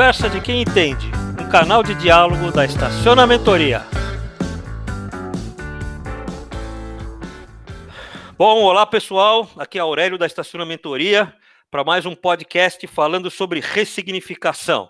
Conversa de quem entende, um canal de diálogo da Estacionamentoria. Bom, olá pessoal, aqui é Aurélio da Estacionamentoria para mais um podcast falando sobre ressignificação.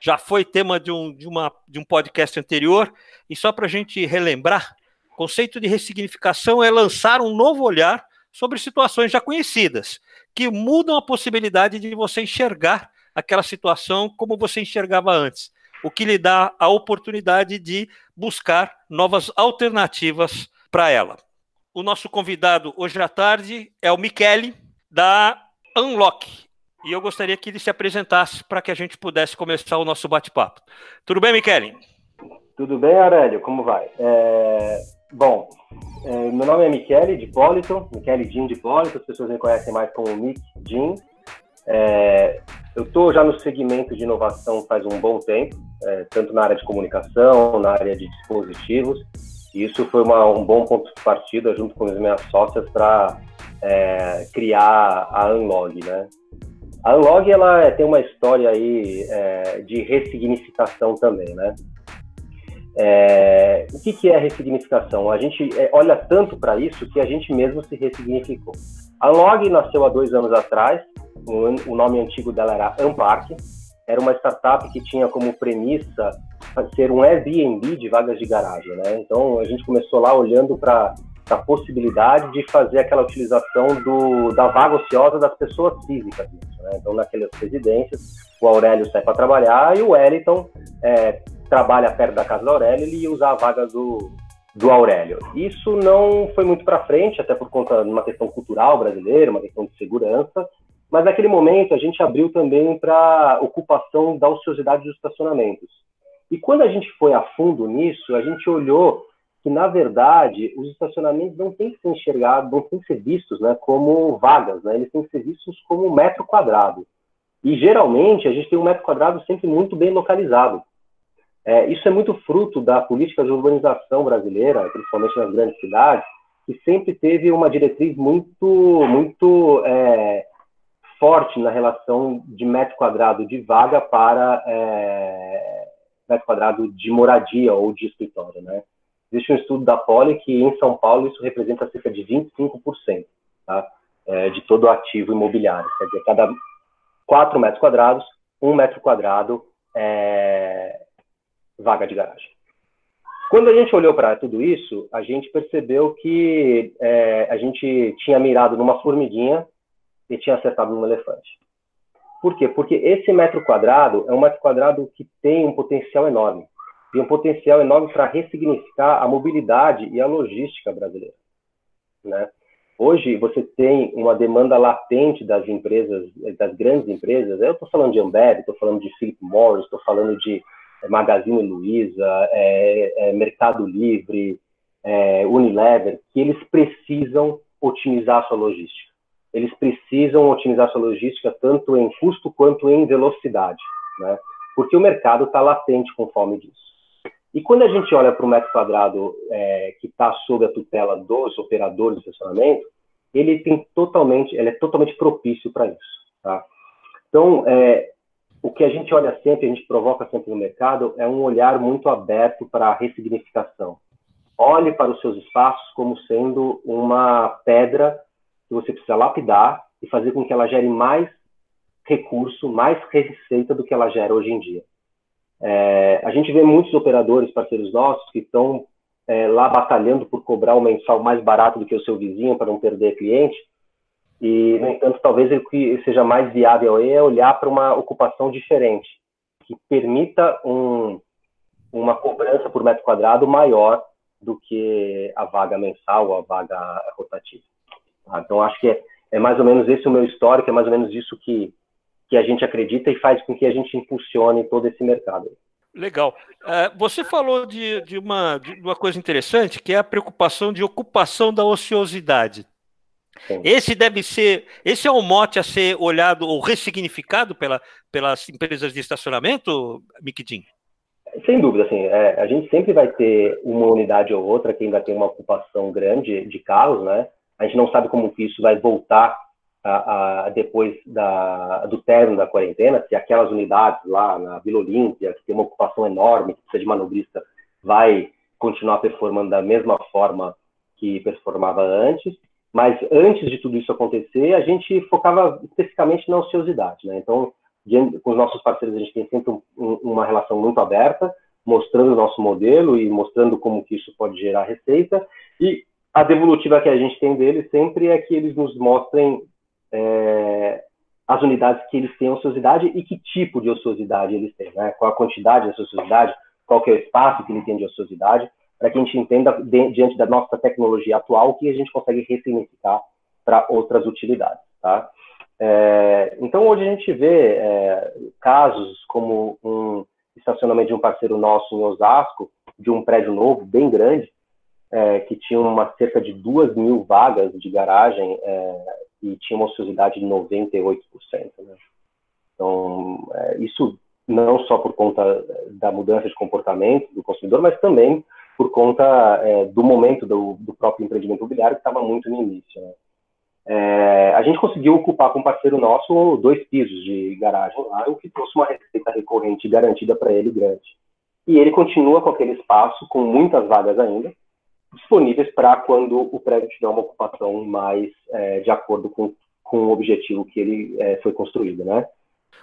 Já foi tema de um, de uma, de um podcast anterior, e só para a gente relembrar, o conceito de ressignificação é lançar um novo olhar sobre situações já conhecidas, que mudam a possibilidade de você enxergar aquela situação como você enxergava antes, o que lhe dá a oportunidade de buscar novas alternativas para ela. O nosso convidado hoje à tarde é o Michele, da Unlock. E eu gostaria que ele se apresentasse para que a gente pudesse começar o nosso bate-papo. Tudo bem, Michele? Tudo bem, Aurélio? Como vai? É... Bom, é, meu nome é Michele de Polito, Michele Jim de Polito, as pessoas me conhecem mais como Mick Jim. É, eu estou já no segmento de inovação faz um bom tempo, é, tanto na área de comunicação, na área de dispositivos, e isso foi uma, um bom ponto de partida junto com as minhas sócias para é, criar a Unlog, né? A Unlog, ela tem uma história aí é, de ressignificação também, né? É, o que, que é ressignificação? A gente é, olha tanto para isso que a gente mesmo se ressignificou. A Log nasceu há dois anos atrás, o, nome antigo dela era Ampark, era uma startup que tinha como premissa ser um Airbnb de vagas de garagem, né? Então a gente começou lá olhando para a possibilidade de fazer aquela utilização do, da vaga ociosa das pessoas físicas. Né? Então naquelas residências, o Aurélio sai para trabalhar e o Wellington é, trabalha perto da casa do Aurélio, ia usar a vaga do, do Aurélio. Isso não foi muito para frente, até por conta de uma questão cultural brasileira, uma questão de segurança, mas naquele momento a gente abriu também para ocupação da ociosidade dos estacionamentos. E quando a gente foi a fundo nisso, a gente olhou que, na verdade, os estacionamentos não têm que ser enxergados, não têm que ser vistos né, como vagas, né? eles têm que ser vistos como metro quadrado. E, geralmente, a gente tem um metro quadrado sempre muito bem localizado. É, isso é muito fruto da política de urbanização brasileira, principalmente nas grandes cidades, que sempre teve uma diretriz muito, muito é, forte na relação de metro quadrado de vaga para é, metro quadrado de moradia ou de escritório. Né? Existe um estudo da Poli que em São Paulo isso representa cerca de 25% tá? É, de todo o ativo imobiliário. Quer dizer, cada 4 metros quadrados, um metro quadrado é, vaga de garagem. Quando a gente olhou para tudo isso, a gente percebeu que é, a gente tinha mirado numa formiguinha e tinha acertado num elefante. Por quê? Porque esse metro quadrado é um metro quadrado que tem um potencial enorme. Tem um potencial enorme para ressignificar a mobilidade e a logística brasileira. Né? Hoje, você tem uma demanda latente das empresas, das grandes empresas. Eu estou falando de Ambev, estou falando de Philip Morris, estou falando de é Magazine Luiza, é, é Mercado Livre, é, Unilever, que eles precisam otimizar a sua logística. Eles precisam otimizar sua logística tanto em custo quanto em velocidade, né? porque o mercado está latente com fome disso. E quando a gente olha para o metro quadrado é, que está sob a tutela dos operadores de estacionamento, ele tem totalmente, ele é totalmente propício para isso. Tá? Então, é, o que a gente olha sempre, a gente provoca sempre no mercado, é um olhar muito aberto para a ressignificação. Olhe para os seus espaços como sendo uma pedra que você precisa lapidar e fazer com que ela gere mais recurso, mais receita do que ela gera hoje em dia. É, a gente vê muitos operadores, parceiros nossos, que estão é, lá batalhando por cobrar o mensal mais barato do que o seu vizinho para não perder cliente, e, no entanto, talvez o que seja mais viável é olhar para uma ocupação diferente, que permita um, uma cobrança por metro quadrado maior do que a vaga mensal ou a vaga rotativa. Tá? Então, acho que é, é, mais ou menos esse o meu histórico, é mais ou menos isso que, que a gente acredita e faz com que a gente impulsione todo esse mercado. Legal. Uh, você falou de, de, uma, de uma coisa interessante, que é a preocupação de ocupação da ociosidade. Esse deve ser, esse é o mote a ser olhado ou ressignificado pela, pelas empresas de estacionamento, Miquidin? Sem dúvida, assim, é, a gente sempre vai ter uma unidade ou outra que ainda tem uma ocupação grande de carros, né? A gente não sabe como que isso vai voltar a, a, depois da, do término da quarentena, se aquelas unidades lá na Vila Olímpia, que tem uma ocupação enorme, que precisa de manobrista, vai continuar performando da mesma forma que performava antes. Mas antes de tudo isso acontecer, a gente focava especificamente na ociosidade. Né? Então, com os nossos parceiros, a gente tem sempre um, uma relação muito aberta, mostrando o nosso modelo e mostrando como que isso pode gerar receita. E a devolutiva que a gente tem deles sempre é que eles nos mostrem é, as unidades que eles têm ociosidade e que tipo de ociosidade eles têm, né? qual a quantidade de ociosidade, qual que é o espaço que ele tem de ociosidade, para que a gente entenda, de, diante da nossa tecnologia atual, o que a gente consegue ressignificar para outras utilidades. Tá? É, então, hoje a gente vê é, casos como um estacionamento de um parceiro nosso em Osasco, de um prédio novo, bem grande, é, que tinha uma cerca de duas mil vagas de garagem é, e tinha uma ociosidade de 98%. Né? Então, é, isso não só por conta da mudança de comportamento do consumidor, mas também por conta é, do momento do, do, próprio empreendimento imobiliário que estava muito no início. Né? É, a gente conseguiu ocupar com um parceiro nosso dois pisos de garagem lá, o que trouxe uma receita recorrente garantida para ele grande. E ele continua com aquele espaço, com muitas vagas ainda, disponíveis para quando o prédio tiver uma ocupação mais é, de acordo com, com o objetivo que ele é, foi construído, né?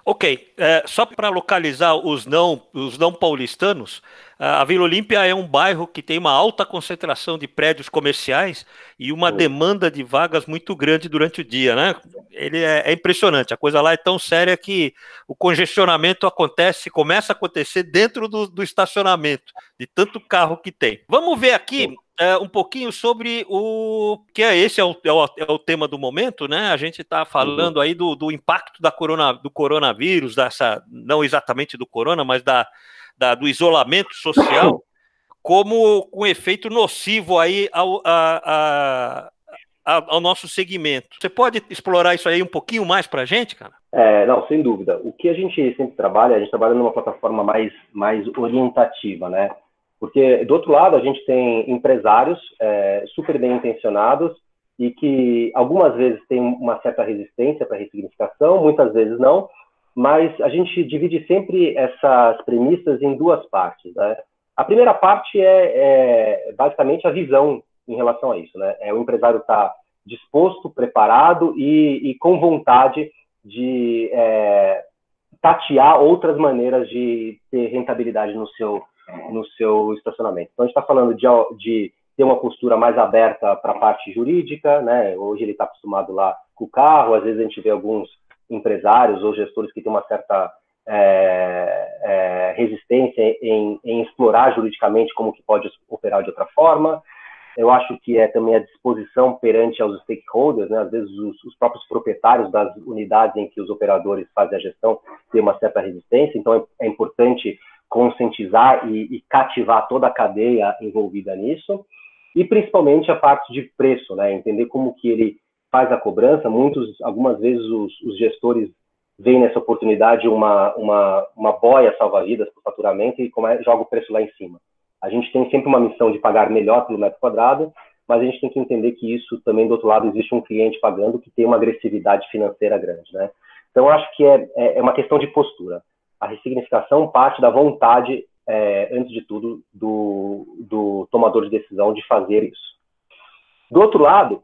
Ok, é, só para localizar os não, os não paulistanos, a Vila Olímpia é um bairro que tem uma alta concentração de prédios comerciais e uma demanda de vagas muito grande durante o dia, né? Ele é, é, impressionante, a coisa lá é tão séria que o congestionamento acontece, começa a acontecer dentro do, do estacionamento, de tanto carro que tem. Vamos ver aqui é, um pouquinho sobre o que é esse é o, é o, é o tema do momento, né? A gente está falando aí do, do impacto da corona, do coronavírus, dessa não exatamente do corona, mas da, da do isolamento social, como um efeito nocivo aí ao, a, a, ao nosso segmento. Você pode explorar isso aí um pouquinho mais para a gente, cara? É, não, sem dúvida. O que a gente sempre trabalha, a gente trabalha numa plataforma mais, mais orientativa, né? Porque, do outro lado, a gente tem empresários é, super bem intencionados e que algumas vezes têm uma certa resistência para ressignificação, muitas vezes não, mas a gente divide sempre essas premissas em duas partes. Né? A primeira parte é, é, basicamente a visão em relação a isso. Né? É, o empresário está disposto, preparado e, e, com vontade de é, tatear outras maneiras de ter rentabilidade no seu no seu estacionamento. Então, a gente está falando de, de, ter uma postura mais aberta para a parte jurídica, né? Hoje ele está acostumado lá com o carro, às vezes a gente vê alguns empresários ou gestores que têm uma certa é, é, resistência em, em, explorar juridicamente como que pode operar de outra forma. Eu acho que é também a disposição perante aos stakeholders, né? às vezes os, os, próprios proprietários das unidades em que os operadores fazem a gestão têm uma certa resistência, então é, é importante conscientizar e, e, cativar toda a cadeia envolvida nisso, e principalmente a parte de preço, né? Entender como que ele faz a cobrança. Muitos, algumas vezes os, os gestores veem nessa oportunidade uma uma, uma boia salva-vidas para o faturamento e come, joga o preço lá em cima. A gente tem sempre uma missão de pagar melhor pelo metro quadrado, mas a gente tem que entender que isso também do outro lado existe um cliente pagando que tem uma agressividade financeira grande, né? Então acho que é, é, é uma questão de postura a ressignificação parte da vontade, é, antes de tudo, do, do tomador de decisão de fazer isso. Do outro lado,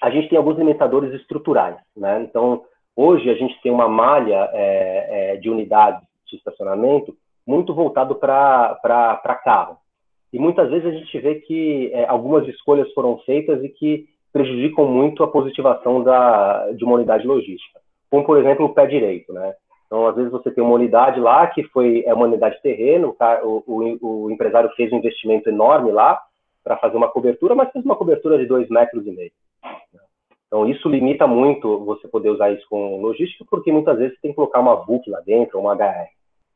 a gente tem alguns limitadores estruturais. Né? Então, hoje a gente tem uma malha é, é, de unidades de estacionamento muito voltado para carro. E muitas vezes a gente vê que é, algumas escolhas foram feitas e que prejudicam muito a positivação da, de uma unidade logística. Como, por exemplo, o pé direito. Né? Então, às vezes você tem uma unidade lá que foi é uma unidade de terreno, o, o, o empresário fez um investimento enorme lá para fazer uma cobertura, mas fez uma cobertura de dois metros e meio. Então, isso limita muito você poder usar isso com logística, porque muitas vezes você tem que colocar uma book lá dentro, uma HR.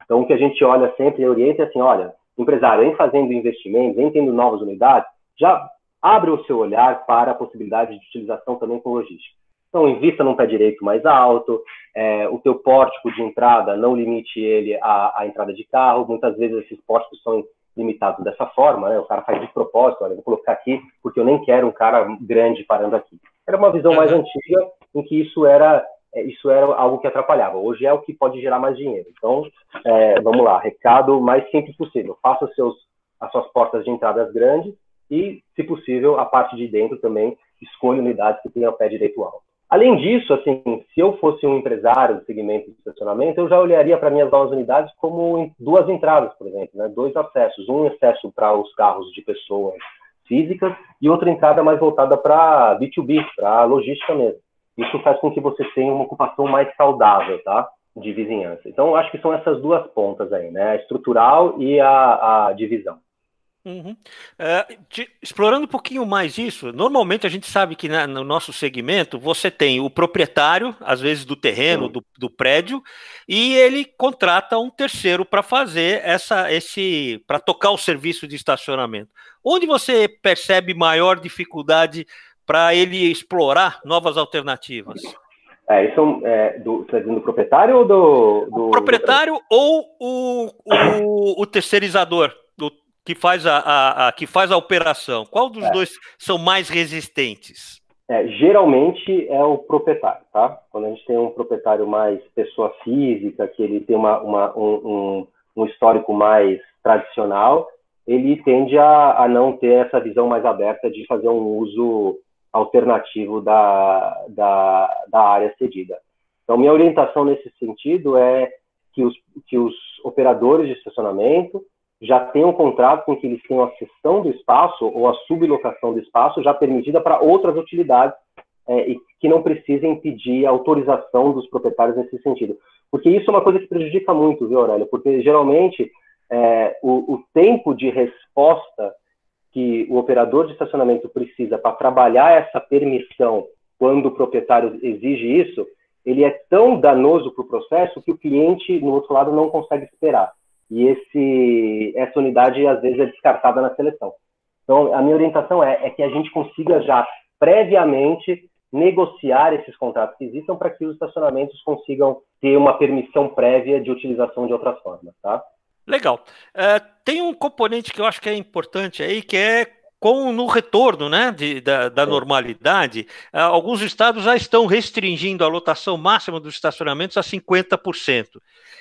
Então, o que a gente olha sempre e orienta é assim, olha, empresário, em fazendo investimentos, em tendo novas unidades, já abre o seu olhar para a possibilidade de utilização também com logística. Então, invista num pé direito mais alto, é, o teu pórtico de entrada, não limite ele à, à, entrada de carro. Muitas vezes esses pórticos são limitados dessa forma, né? O cara faz de propósito, olha, vou colocar aqui porque eu nem quero um cara grande parando aqui. Era uma visão mais antiga em que isso era é, isso era algo que atrapalhava. Hoje é o que pode gerar mais dinheiro. Então, é, vamos lá, recado mais simples possível. Faça seus, as suas portas de entradas grandes e, se possível, a parte de dentro também escolha unidades que tenham pé direito alto. Além disso, assim, se eu fosse um empresário do segmento de estacionamento, eu já olharia para minhas novas unidades como duas entradas, por exemplo, né? dois acessos. Um acesso para os carros de pessoas físicas e outra entrada mais voltada para B2B, para logística mesmo. Isso faz com que você tenha uma ocupação mais saudável, tá? De vizinhança. Então, acho que são essas duas pontas aí, né? A estrutural e a, a divisão. Uhum. É, de, explorando um pouquinho mais isso, normalmente a gente sabe que na, no nosso segmento você tem o proprietário, às vezes do terreno, do, do, prédio, e ele contrata um terceiro para fazer essa, esse, para tocar o serviço de estacionamento. Onde você percebe maior dificuldade para ele explorar novas alternativas? É, isso é do, você tá proprietário ou do. do o proprietário ou o, o, o, terceirizador do, que, faz a, a, a, que faz a operação? Qual dos é. dois são mais resistentes? É, geralmente é o proprietário, tá? Quando a gente tem um proprietário mais pessoa física, que ele tem uma, uma um, um, um histórico mais tradicional, ele tende a, a não ter essa visão mais aberta de fazer um uso alternativo da, da, da área cedida. Então, minha orientação nesse sentido é que os, que os operadores de estacionamento já tenham um contrato com que eles tenham a cessão do espaço ou a sublocação do espaço já permitida para outras utilidades é, e que não precisem pedir autorização dos proprietários nesse sentido. Porque isso é uma coisa que prejudica muito, viu, Aurélio? Porque geralmente é, o, o tempo de resposta que o operador de estacionamento precisa para trabalhar essa permissão quando o proprietário exige isso, ele é tão danoso para o processo que o cliente, no outro lado, não consegue esperar. E esse, essa unidade, às vezes, é descartada na seleção. Então, a minha orientação é, é que a gente consiga já previamente negociar esses contratos que existam para que os estacionamentos consigam ter uma permissão prévia de utilização de outras formas, tá? Legal. Uh, tem um componente que eu acho que é importante aí, que é com no retorno né, de, da, da normalidade, uh, alguns estados já estão restringindo a lotação máxima dos estacionamentos a 50%.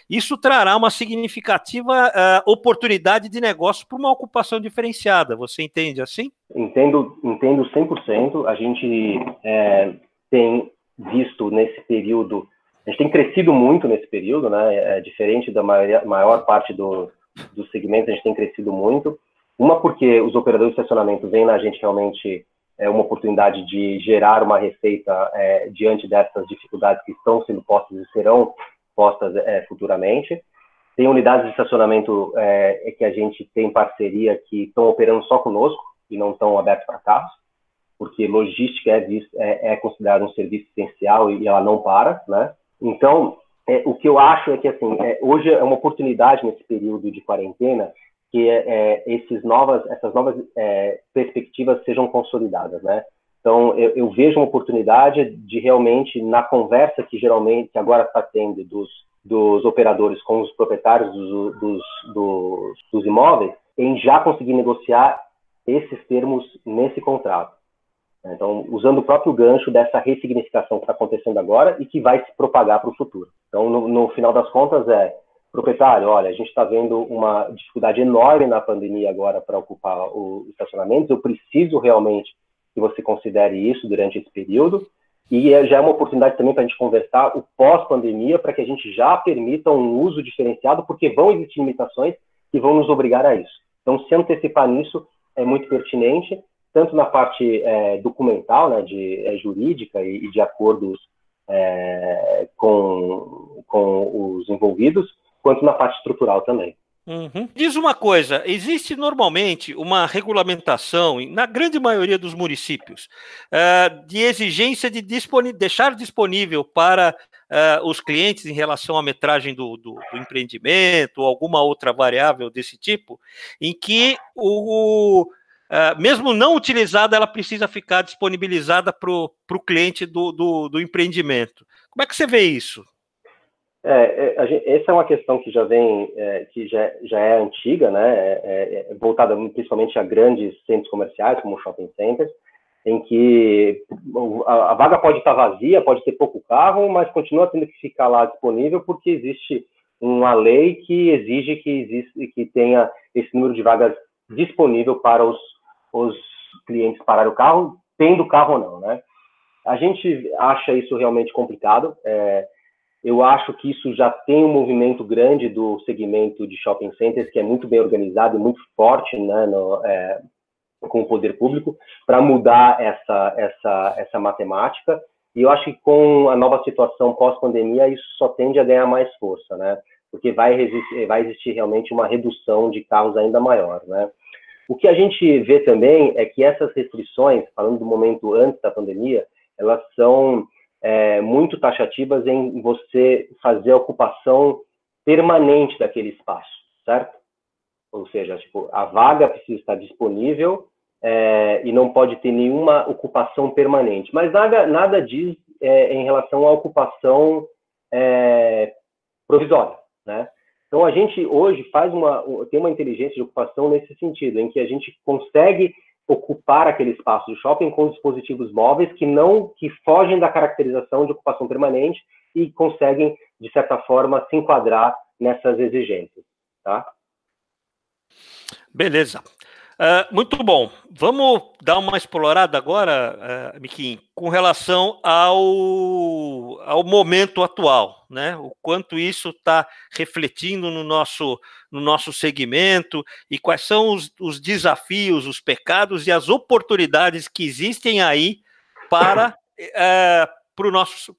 Isso trará uma significativa uh, oportunidade de negócio para uma ocupação diferenciada. Você entende assim? Entendo, entendo 100%. A gente é, tem visto nesse período a gente tem crescido muito nesse período, né? É diferente da maior, maior parte do, do segmento, a gente tem crescido muito. Uma porque os operadores de estacionamento veem na gente realmente é, uma oportunidade de gerar uma receita é, diante dessas dificuldades que estão sendo postas e serão postas é, futuramente. Tem unidades de estacionamento é, que a gente tem parceria que estão operando só conosco e não estão abertos para carros, porque logística é, é, é considerado um serviço essencial e ela não para, né? Então, é, o que eu acho é que assim, é, hoje é uma oportunidade nesse período de quarentena que é, é esses novas, essas novas é, perspectivas sejam consolidadas, né? Então, eu, eu, vejo uma oportunidade de realmente, na conversa que geralmente, agora está tendo dos, dos operadores com os proprietários dos, dos, dos, dos imóveis, em já conseguir negociar esses termos nesse contrato. Então, usando o próprio gancho dessa ressignificação que está acontecendo agora e que vai se propagar para o futuro. Então, no, no, final das contas, é proprietário, olha, a gente está vendo uma dificuldade enorme na pandemia agora para ocupar os estacionamentos, eu preciso realmente que você considere isso durante esse período, e é, já é uma oportunidade também para a gente conversar o pós-pandemia, para que a gente já permita um uso diferenciado, porque vão existir limitações que vão nos obrigar a isso. Então, se antecipar nisso é muito pertinente, tanto na parte é, documental, né, de é, jurídica e, e, de acordos é, com, com os envolvidos, quanto na parte estrutural também. Uhum. Diz uma coisa: existe normalmente uma regulamentação, na grande maioria dos municípios, uh, de exigência de deixar disponível para uh, os clientes em relação à metragem do, do, do, empreendimento ou alguma outra variável desse tipo, em que o, Uh, mesmo não utilizada, ela precisa ficar disponibilizada para o cliente do, do, do, empreendimento. Como é que você vê isso? É, é essa é uma questão que já vem, é, que já, já é antiga, né? É, é voltada principalmente a grandes centros comerciais, como shopping centers. em que a, a vaga pode estar vazia, pode ter pouco carro, mas continua tendo que ficar lá disponível porque existe uma lei que exige que existe que tenha esse número de vagas disponível para os, os clientes parar o carro, tendo carro ou não, né? A gente acha isso realmente complicado. É, eu acho que isso já tem um movimento grande do segmento de shopping centers, que é muito bem organizado e muito forte né, no, é, com o poder público para mudar essa, essa, essa matemática. E eu acho que com a nova situação pós-pandemia, isso só tende a ganhar mais força, né? Porque vai, resistir, vai existir realmente uma redução de carros ainda maior, né? O que a gente vê também é que essas restrições, falando do momento antes da pandemia, elas são é, muito taxativas em você fazer a ocupação permanente daquele espaço, certo? Ou seja, tipo, a vaga precisa estar disponível é, e não pode ter nenhuma ocupação permanente. Mas nada, nada diz é, em relação à ocupação é, provisória, né? Então a gente hoje faz uma tem uma inteligência de ocupação nesse sentido, em que a gente consegue ocupar aquele espaço de shopping com dispositivos móveis que não que fogem da caracterização de ocupação permanente e conseguem de certa forma se enquadrar nessas exigências, tá? Beleza. Uh, muito bom. Vamos dar uma explorada agora, uh, Miquim, com relação ao, ao momento atual, né? O quanto isso está refletindo no nosso, no nosso segmento e quais são os, os desafios, os pecados e as oportunidades que existem aí para uh, o nosso,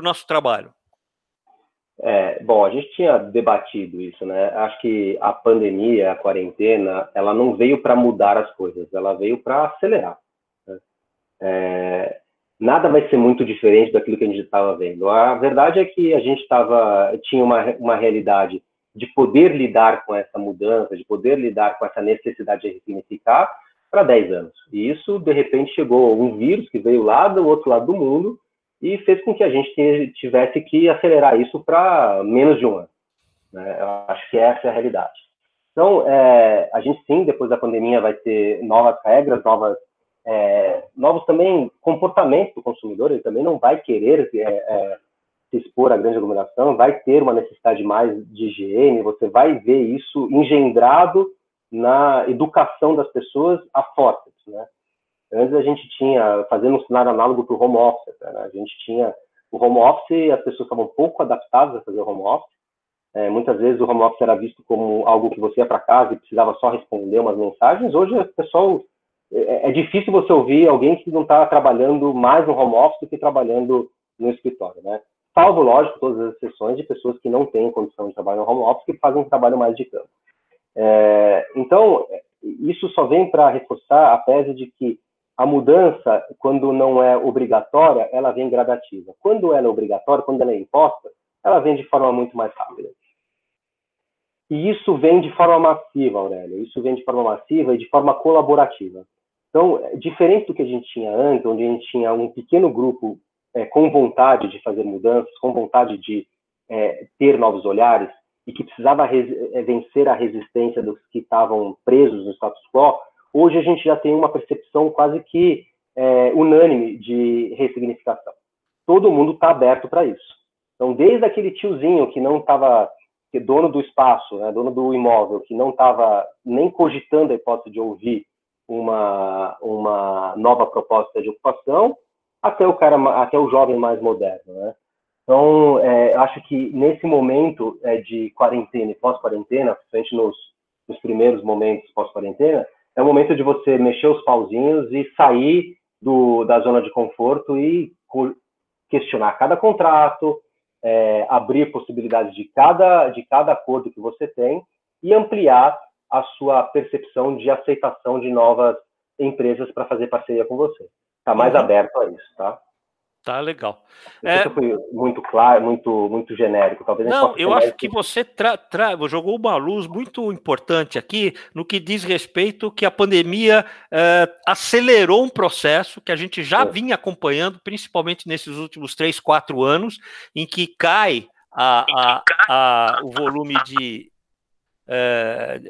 nosso trabalho. É, bom, a gente tinha debatido isso, né? Acho que a pandemia, a quarentena, ela não veio para mudar as coisas, ela veio para acelerar. Né? É, nada vai ser muito diferente daquilo que a gente estava vendo. A verdade é que a gente estava tinha uma, uma realidade de poder lidar com essa mudança, de poder lidar com essa necessidade de ressignificar para 10 anos. E isso, de repente, chegou um vírus que veio lá do outro lado do mundo e fez com que a gente tivesse que acelerar isso para menos de um ano. Né? Eu acho que essa é a realidade. Então, é, a gente sim, depois da pandemia, vai ter novas regras, novas, é, novos também comportamentos do consumidor, ele também não vai querer é, é, se expor à grande aglomeração, vai ter uma necessidade mais de higiene, você vai ver isso engendrado na educação das pessoas a forceps, né? Antes a gente tinha, fazendo um cenário análogo para o home office, né? a gente tinha o home office, as pessoas estavam pouco adaptadas a fazer o home office. É, muitas vezes o home office era visto como algo que você ia para casa e precisava só responder umas mensagens. Hoje o pessoal é, é difícil você ouvir alguém que não está trabalhando mais no home office do que trabalhando no escritório, né? Salvo, lógico, todas as exceções de pessoas que não têm condição de trabalhar no home office, que fazem um trabalho mais de campo. É, então, isso só vem para reforçar a tese de que a mudança, quando não é obrigatória, ela vem gradativa. Quando ela é obrigatória, quando ela é imposta, ela vem de forma muito mais rápida. E isso vem de forma massiva, Aurélio. Isso vem de forma massiva e de forma colaborativa. Então, diferente do que a gente tinha antes, onde a gente tinha um pequeno grupo é, com vontade de fazer mudanças, com vontade de é, ter novos olhares e que precisava é, vencer a resistência dos que estavam presos no status quo, hoje a gente já tem uma percepção quase que é, unânime de ressignificação. Todo mundo está aberto para isso. Então, desde aquele tiozinho que não estava, que é dono do espaço, né, dono do imóvel, que não estava nem cogitando a hipótese de ouvir uma, uma nova proposta de ocupação, até o cara, até o jovem mais moderno, né? Então, é, acho que nesse momento é, de quarentena e pós-quarentena, principalmente nos, nos primeiros momentos pós-quarentena, é o momento de você mexer os pauzinhos e sair do, da zona de conforto e questionar cada contrato, é, abrir possibilidades de cada, de cada acordo que você tem e ampliar a sua percepção de aceitação de novas empresas para fazer parceria com você. Está mais uhum. aberto a isso, tá? Tá legal. É... foi muito claro, muito, muito genérico. Talvez não, eu acho que você tra, tra, jogou uma luz muito importante aqui no que diz respeito que a pandemia é, acelerou um processo que a gente já vinha acompanhando, principalmente nesses últimos três, quatro anos, em que cai a, a, a, o volume de é,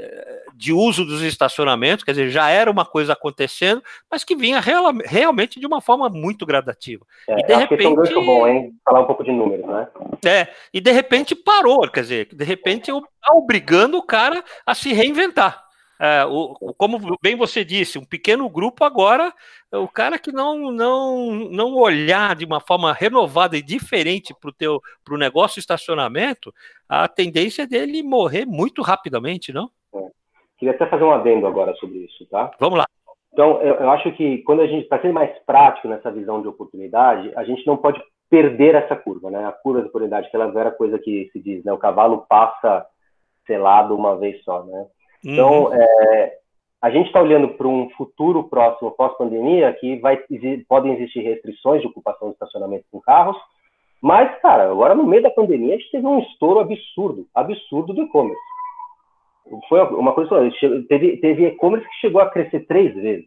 de uso dos estacionamentos, quer dizer, já era uma coisa acontecendo, mas que vinha real, realmente de uma forma muito gradativa. É, e de repente. Que é um bom, hein? Falar um pouco de números, né? É, e de repente parou, quer dizer, de repente tá obrigando o cara a se reinventar. É, o, como bem você disse, um pequeno grupo agora, o cara que não não não olhar de uma forma renovada e diferente para o teu para o negócio estacionamento, a tendência é dele morrer muito rapidamente, não? É. Queria até fazer um adendo agora sobre isso, tá? Vamos lá. Então, eu, eu acho que quando a gente, para ser mais prático nessa visão de oportunidade, a gente não pode perder essa curva, né? A curva de oportunidade, que ela era coisa que se diz, né? O cavalo passa selado uma vez só, né? Então, uhum. é, a gente está olhando para um futuro próximo pós-pandemia que vai, podem existir restrições de ocupação de estacionamento com carros, mas, cara, agora no meio da pandemia a gente teve um estouro absurdo, absurdo do e-commerce. Foi uma coisa, teve, teve e-commerce que chegou a crescer três vezes.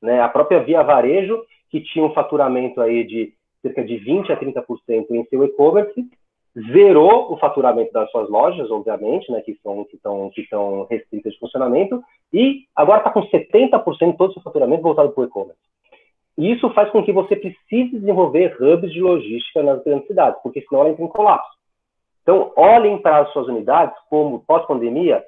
Né? A própria Via Varejo, que tinha um faturamento aí de cerca de 20% a 30% em seu e-commerce, zerou o faturamento das suas lojas, obviamente, né, que estão que estão que restritas de funcionamento, e agora está com 70% de todo o seu faturamento voltado para o e-commerce. Isso faz com que você precise desenvolver hubs de logística nas grandes cidades, porque senão ela entra em colapso. Então, olhem para as suas unidades como pós-pandemia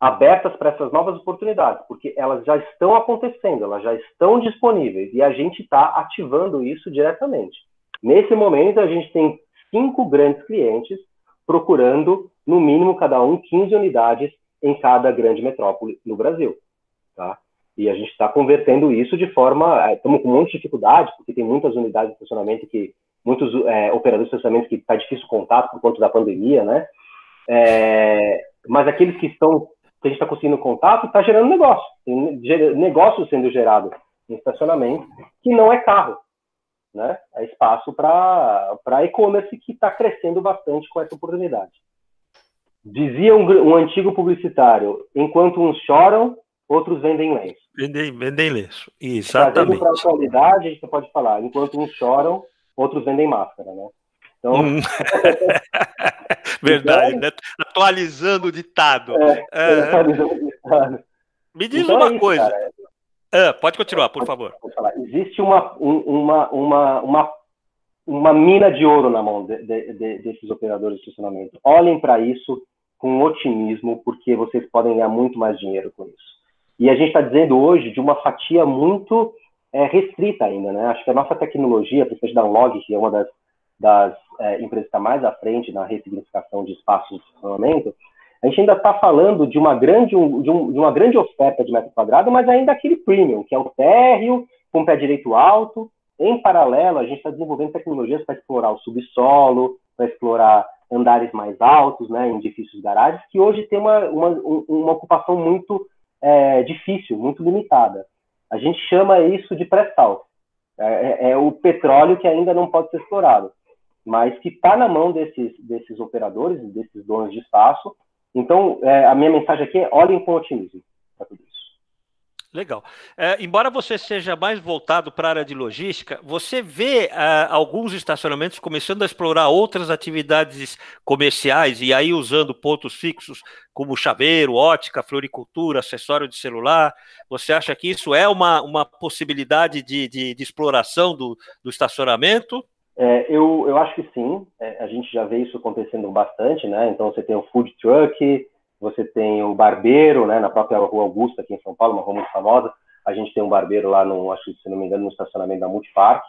abertas para essas novas oportunidades, porque elas já estão acontecendo, elas já estão disponíveis e a gente está ativando isso diretamente. Nesse momento, a gente tem cinco grandes clientes procurando, no mínimo, cada um 15 unidades em cada grande metrópole no Brasil. Tá? E a gente está convertendo isso de forma. Estamos é, com um monte de dificuldade, porque tem muitas unidades de funcionamento que. Muitos é, operadores de estacionamento que está difícil contato por conta da pandemia, né? É, mas aqueles que estão. A gente está conseguindo contato, está gerando negócio. Tem negócio sendo gerado em estacionamento, que não é carro né? É espaço para e-commerce que está crescendo bastante com essa oportunidade. Dizia um, um, antigo publicitário: enquanto uns choram, outros vendem lenço. Vendem, vendem lenço, exatamente. Para a atualidade, a gente pode falar: enquanto uns choram, outros vendem máscara, né? Então... Hum. Verdade, então, né? atualizando o ditado. É, é. Atualizando o ditado. Me diz então, uma é isso, coisa. Cara. Ah, pode continuar, por favor. Existe uma, uma, uma, uma, uma mina de ouro na mão de, de, de, desses operadores de estacionamento. Olhem para isso com otimismo, porque vocês podem ganhar muito mais dinheiro com isso. E a gente está dizendo hoje de uma fatia muito é, restrita ainda, né? Acho que a nossa tecnologia, principalmente da Log, que é uma das, das é, empresas que está mais à frente na ressignificação de espaços de estacionamento, a gente ainda está falando de uma, grande, de, um, de, uma grande oferta de metro quadrado, mas ainda aquele premium, que é o térreo, com pé direito alto. Em paralelo, a gente está desenvolvendo tecnologias para explorar o subsolo, para explorar andares mais altos, né, em edifícios garagens, que hoje tem uma, uma, uma ocupação muito é, difícil, muito limitada. A gente chama isso de pré-sal. É, é, é, o petróleo que ainda não pode ser explorado, mas que está na mão desses, desses operadores, desses donos de espaço, então, é, a minha mensagem aqui é olhem com otimismo para tudo isso. Legal. É, embora você seja mais voltado para a área de logística, você vê é, alguns estacionamentos começando a explorar outras atividades comerciais e aí usando pontos fixos como chaveiro, ótica, floricultura, acessório de celular. Você acha que isso é uma, uma possibilidade de, de, de exploração do, do estacionamento? É, eu, eu acho que sim, é, a gente já vê isso acontecendo bastante, né? Então você tem o food truck, você tem o barbeiro, né? Na própria Rua Augusta, aqui em São Paulo, uma rua muito famosa, a gente tem um barbeiro lá, no, acho que se não me engano, no estacionamento da Multipark,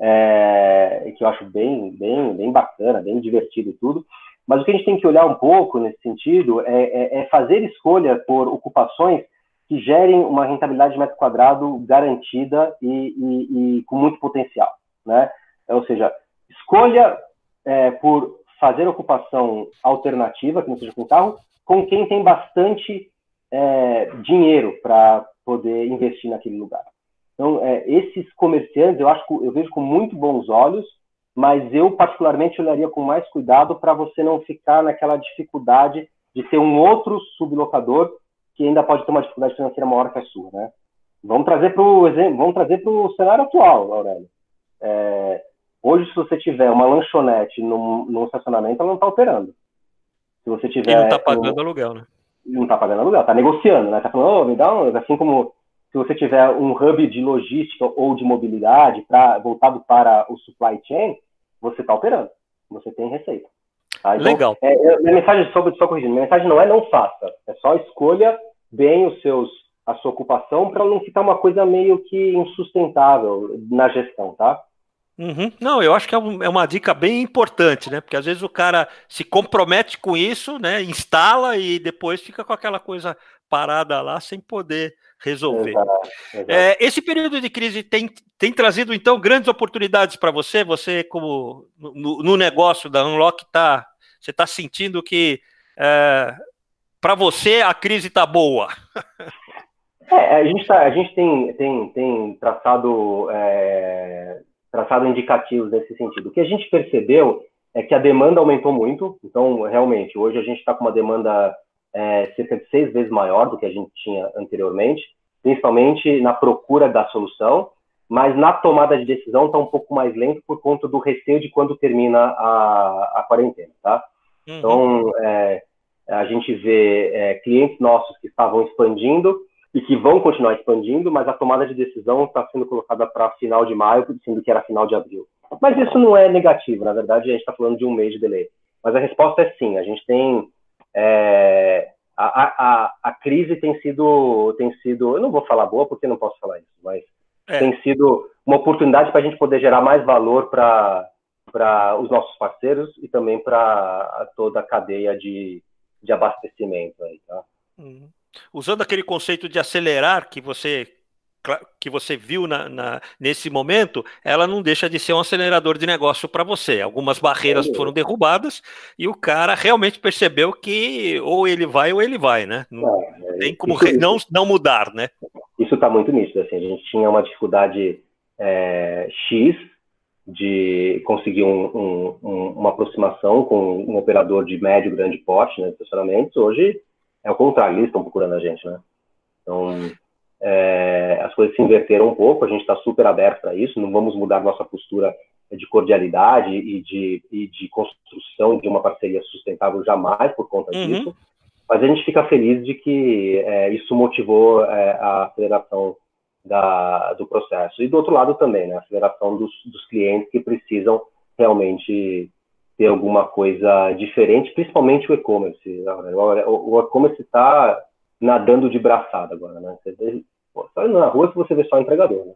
é, que eu acho bem, bem, bem bacana, bem divertido e tudo. Mas o que a gente tem que olhar um pouco nesse sentido é, é, é fazer escolha por ocupações que gerem uma rentabilidade de metro quadrado garantida e, e, e com muito potencial, né? É, ou seja, escolha é, por fazer ocupação alternativa, que não seja com carro, com quem tem bastante é, dinheiro para poder investir naquele lugar. Então, é, esses comerciantes, eu acho eu vejo com muito bons olhos, mas eu particularmente olharia com mais cuidado para você não ficar naquela dificuldade de ter um outro sublocador que ainda pode ter uma dificuldade financeira maior que a sua, né? Vamos trazer para o vamos trazer para o cenário atual, Aurélio. É, Hoje, se você tiver uma lanchonete num, num estacionamento, ela não está operando. Se você tiver. E não está pagando um... aluguel, né? não está pagando aluguel, está negociando, né? Está falando, oh, me dá um, assim como se você tiver um hub de logística ou de mobilidade para voltado para o supply chain, você está operando, você tem receita. Tá? Então, Legal. É, é, minha mensagem, só, só corrigindo, minha mensagem não é não faça, é só escolha bem os seus, a sua ocupação para não ficar uma coisa meio que insustentável na gestão, tá? Uhum. Não, eu acho que é, um, é, uma dica bem importante, né? Porque às vezes o cara se compromete com isso, né? Instala e depois fica com aquela coisa parada lá sem poder resolver. Exato, exato. É, esse período de crise tem, tem trazido, então, grandes oportunidades para você? Você, como no, no, negócio da Unlock, tá, você está sentindo que é, para você a crise está boa? É, a gente, tá, a gente tem, tem, tem traçado é, traçado indicativos nesse sentido. O que a gente percebeu é que a demanda aumentou muito, então, realmente, hoje a gente está com uma demanda é, cerca de seis vezes maior do que a gente tinha anteriormente, principalmente na procura da solução, mas na tomada de decisão está um pouco mais lento por conta do receio de quando termina a, a quarentena, tá? Uhum. Então, é, a gente vê é, clientes nossos que estavam expandindo e que vão continuar expandindo, mas a tomada de decisão está sendo colocada para final de maio, sendo que era final de abril. Mas isso não é negativo, na verdade, a gente está falando de um mês de delay. Mas a resposta é sim, a gente tem. É, a, a, a crise tem sido, tem sido, eu não vou falar boa porque não posso falar isso, mas é. tem sido uma oportunidade para a gente poder gerar mais valor para para os nossos parceiros e também para toda a cadeia de, de abastecimento aí, tá? Uhum usando aquele conceito de acelerar que você que você viu na, na, nesse momento, ela não deixa de ser um acelerador de negócio para você. Algumas barreiras foram derrubadas e o cara realmente percebeu que ou ele vai ou ele vai, né? Não é, tem como isso, não, não mudar, né? Isso está muito nítido. Assim, a gente tinha uma dificuldade é, X de conseguir um, um, um, uma aproximação com um operador de médio grande porte, né, estacionamentos. Hoje é o contrário, eles estão procurando a gente, né? Então, é, as coisas se inverteram um pouco, a gente está super aberto para isso, não vamos mudar nossa postura de cordialidade e de, e de construção de uma parceria sustentável jamais por conta uhum. disso, mas a gente fica feliz de que é, isso motivou é, a aceleração da, do processo. E do outro lado também, né, a aceleração dos, dos clientes que precisam realmente ter alguma coisa diferente, principalmente o e-commerce. O e-commerce está nadando de braçada agora, né? Você só na rua se você vê só entregador, né?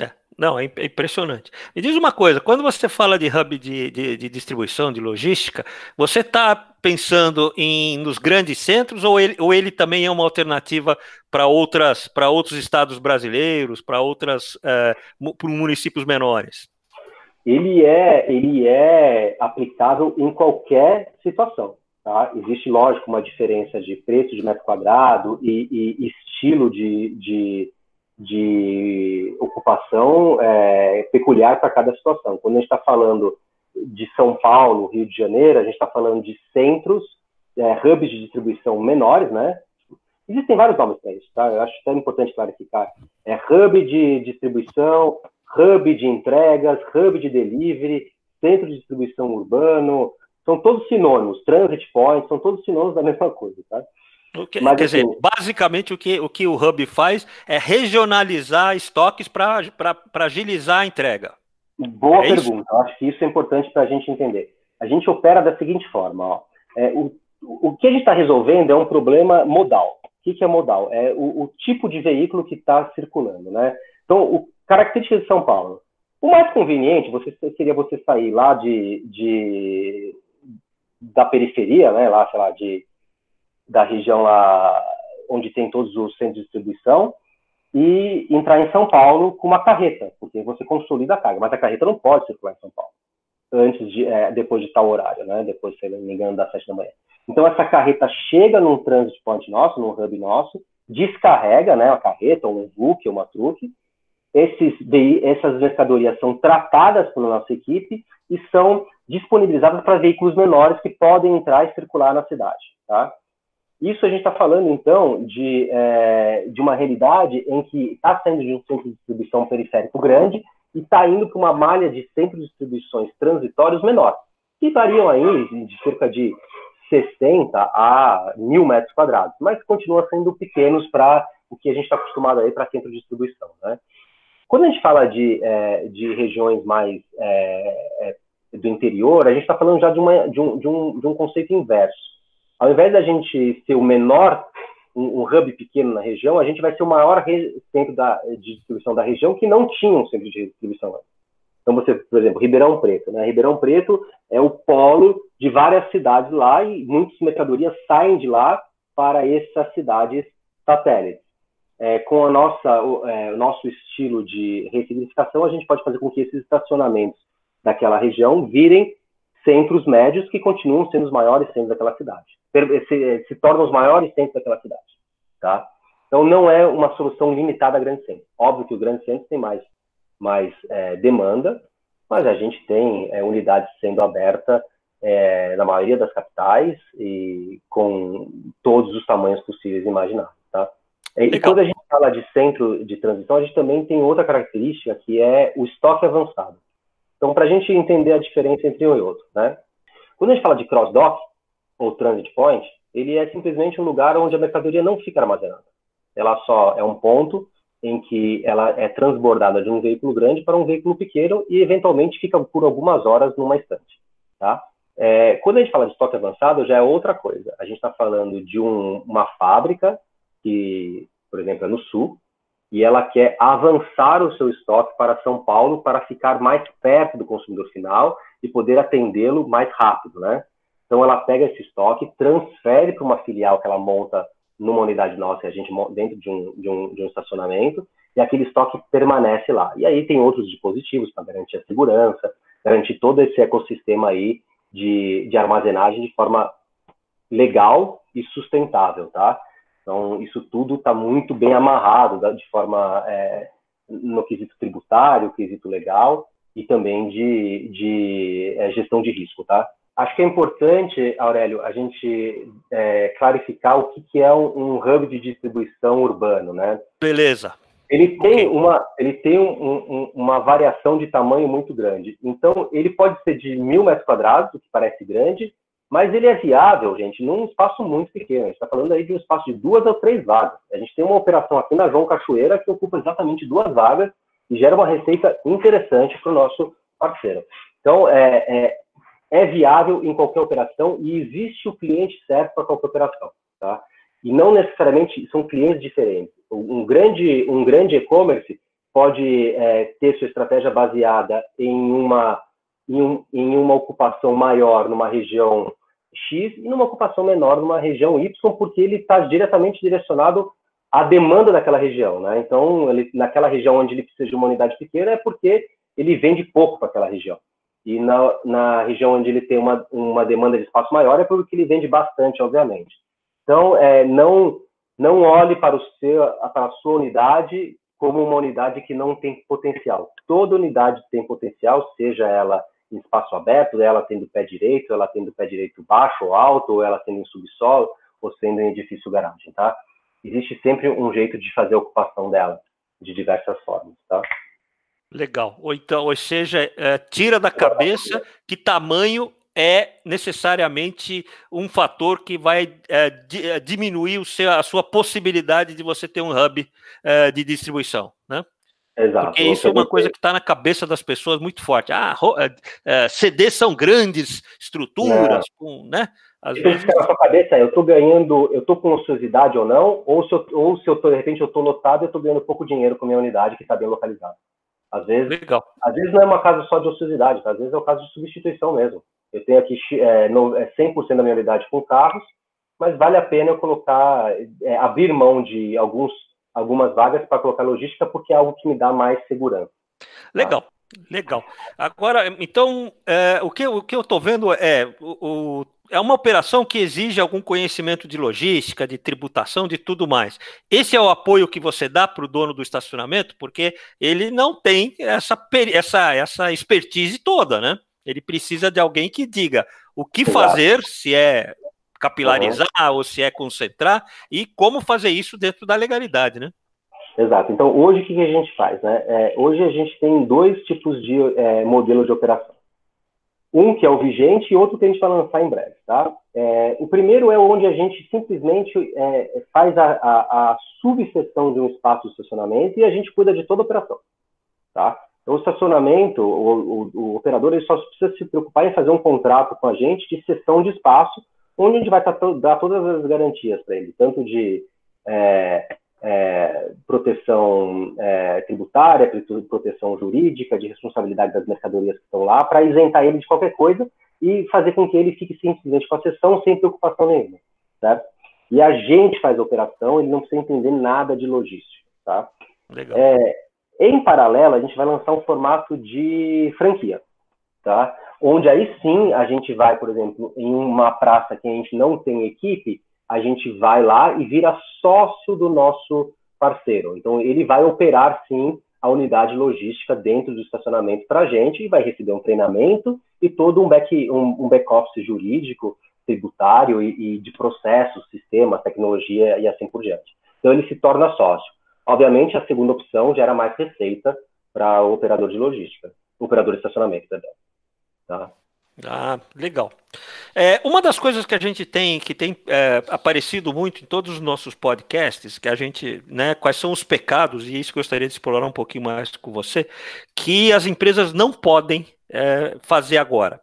É, não, é, é impressionante. Me diz uma coisa, quando você fala de hub de, de, de distribuição, de logística, você está pensando em nos grandes centros ou ele, ou ele também é uma alternativa para outras para outros estados brasileiros, para outras é, municípios menores? Ele é, ele é aplicável em qualquer situação. Tá? Existe, lógico, uma diferença de preço de metro quadrado e, e estilo de, de, de ocupação é, peculiar para cada situação. Quando a gente está falando de São Paulo, Rio de Janeiro, a gente está falando de centros, é, hubs de distribuição menores, né? Existem vários nomes para isso, tá? Eu acho que é importante clarificar. É hub de distribuição, hub de entregas, hub de delivery, centro de distribuição urbano, são todos sinônimos, transit point, são todos sinônimos da mesma coisa, tá? Que, Mas, quer assim, dizer, basicamente o que, o que o Hub faz é regionalizar estoques para agilizar a entrega. Boa é pergunta, acho que isso é importante para a gente entender. A gente opera da seguinte forma, ó, é, o, o que a gente está resolvendo é um problema modal. O que, que é modal? É o, o tipo de veículo que está circulando, né? Então, o, Características de São Paulo. O mais conveniente você, seria você sair lá de, de da periferia, né, lá, sei lá, de, da região lá onde tem todos os centros de distribuição e entrar em São Paulo com uma carreta, porque você consolida a carga, mas a carreta não pode circular em São Paulo antes de, é, depois de tal horário, né, depois, se não me engano, das sete da manhã. Então, essa carreta chega num transit point nosso, num hub nosso, descarrega, né, a carreta, um VUC, uma truque, esses, essas mercadorias são tratadas pela nossa equipe e são disponibilizadas para veículos menores que podem entrar e circular na cidade. Tá? Isso a gente está falando, então, de, é, de uma realidade em que está saindo de um centro de distribuição periférico grande e está indo para uma malha de centros de distribuições transitórios menores, que variam aí de cerca de 60 a mil metros quadrados, mas continuam sendo pequenos para o que a gente está acostumado aí para centro de distribuição. Né? Quando a gente fala de, é, de regiões mais é, é do interior, a gente está falando já de, uma, de, um, de, um, de um conceito inverso. Ao invés da gente ser o menor, um, um hub pequeno na região, a gente vai ser o maior centro da, de distribuição da região que não tinha um centro de distribuição antes. Então, você, por exemplo, Ribeirão Preto. Né? Ribeirão Preto é o polo de várias cidades lá e muitas mercadorias saem de lá para essas cidades satélites. É, com a nossa, o, é, o, nosso estilo de ressignificação, a gente pode fazer com que esses estacionamentos daquela região virem centros médios que continuam sendo os maiores centros daquela cidade. Se, se tornam os maiores centros daquela cidade. Tá? Então, não é uma solução limitada a grandes centros. Óbvio que os grandes centros têm mais mais é, demanda, mas a gente tem é, unidades sendo abertas é, na maioria das capitais e com todos os tamanhos possíveis e imagináveis, tá? E, quando a gente fala de centro de transição, a gente também tem outra característica que é o estoque avançado. Então, para a gente entender a diferença entre um e outro, né? Quando a gente fala de cross-dock ou transit point, ele é simplesmente um lugar onde a mercadoria não fica armazenada. Ela só é um ponto em que ela é transbordada de um veículo grande para um veículo pequeno e eventualmente fica por algumas horas numa estante, tá? É, quando a gente fala de estoque avançado, já é outra coisa. A gente está falando de um, uma fábrica que, por exemplo, é no sul, e ela quer avançar o seu estoque para São Paulo para ficar mais perto do consumidor final e poder atendê-lo mais rápido, né? Então ela pega esse estoque, transfere para uma filial que ela monta numa unidade nossa, a gente dentro de um, de um, de um estacionamento, e aquele estoque permanece lá. E aí tem outros dispositivos para garantir a segurança, garantir todo esse ecossistema aí de, de armazenagem de forma legal e sustentável, tá? Então, isso tudo está muito bem amarrado de forma é, no quesito tributário, quesito legal e também de, de é, gestão de risco, tá? Acho que é importante, Aurélio, a gente é, clarificar o que, que é um, um, hub de distribuição urbano, né? Beleza. Ele tem, uma, ele tem um, um, uma variação de tamanho muito grande. Então, ele pode ser de mil metros quadrados, o que parece grande, mas ele é viável, gente, num espaço muito pequeno. A gente está falando aí de um espaço de duas ou três vagas. A gente tem uma operação aqui na João Cachoeira que ocupa exatamente duas vagas e gera uma receita interessante para o nosso parceiro. Então, é, é, é viável em qualquer operação e existe o cliente certo para qualquer operação, tá? E não necessariamente são clientes diferentes. Um grande, um grande e-commerce pode é, ter sua estratégia baseada em uma, em, um, em uma ocupação maior numa região X e numa ocupação menor numa região Y, porque ele está diretamente direcionado à demanda daquela região, né? Então, ele, naquela região onde ele precisa de uma unidade pequena é porque ele vende pouco para aquela região. E na, na região onde ele tem uma, uma demanda de espaço maior é porque ele vende bastante, obviamente. Então, é, não, não olhe para, o seu, para a sua unidade como uma unidade que não tem potencial. Toda unidade tem potencial, seja ela em espaço aberto, ela tendo pé direito, ela tendo pé direito baixo ou alto, ou ela tendo em subsolo, ou sendo em edifício garagem, tá? Existe sempre um jeito de fazer a ocupação dela, de diversas formas, tá? Legal. Ou então, ou seja, é, tira da cabeça que tamanho é necessariamente um fator que vai é, di, é, diminuir seu, a sua possibilidade de você ter um hub é, de distribuição, né? Exato. Porque isso é uma coisa que está na cabeça das pessoas muito forte. Ah, é, é CDs são grandes estruturas, com, né? Às vezes... fica na sua cabeça, eu estou ganhando, eu estou com ociosidade ou não, ou se eu, ou se eu tô, de repente eu estou lotado, eu estou ganhando pouco dinheiro com a minha unidade que está bem localizada. Às vezes, Legal. às vezes não é uma casa só de ociosidade, às vezes é um caso de substituição mesmo. Eu tenho aqui é, é 100% da minha unidade com carros, mas vale a pena eu colocar, é, abrir mão de alguns, algumas vagas para colocar logística, porque é algo que me dá mais segurança. Legal. Tá? Legal. Agora, então, é, o, que, o que eu estou vendo é o, o é uma operação que exige algum conhecimento de logística, de tributação, de tudo mais. Esse é o apoio que você dá para o dono do estacionamento, porque ele não tem essa, essa, essa expertise toda, né? Ele precisa de alguém que diga o que fazer, se é capilarizar uhum. ou se é concentrar, e como fazer isso dentro da legalidade, né? Exato. Então, hoje o que a gente faz? Né? É, hoje a gente tem dois tipos de é, modelo de operação. Um que é o vigente e outro que a gente vai lançar em breve, tá? É, o primeiro é onde a gente simplesmente é, faz a, a, a subseção de um espaço de estacionamento e a gente cuida de toda a operação. Tá? Então, o estacionamento, o, o, o, operador ele só precisa se preocupar em fazer um contrato com a gente de cessão de espaço, onde a gente vai dar todas as garantias para ele, tanto de é, é, proteção é, tributária, proteção jurídica, de responsabilidade das mercadorias que estão lá, para isentar ele de qualquer coisa e fazer com que ele fique simplesmente com a sessão sem preocupação nenhuma, certo? E a gente faz a operação, ele não precisa entender nada de logística, tá? Legal. É, em paralelo, a gente vai lançar um formato de franquia, tá? Onde aí sim a gente vai, por exemplo, em uma praça que a gente não tem equipe, a gente vai lá e vira sócio do nosso parceiro. Então, ele vai operar sim a unidade logística dentro do estacionamento para a gente e vai receber um treinamento e todo um back, um, um back office jurídico, tributário e, e de processos, sistemas, tecnologia e assim por diante. Então, ele se torna sócio. Obviamente, a segunda opção gera mais receita para o operador de logística, operador de estacionamento, perdão. Ah, legal. É, uma das coisas que a gente tem, que tem é, aparecido muito em todos os nossos podcasts, que a gente, né, quais são os pecados, e isso gostaria de explorar um pouquinho mais com você, que as empresas não podem é, fazer agora.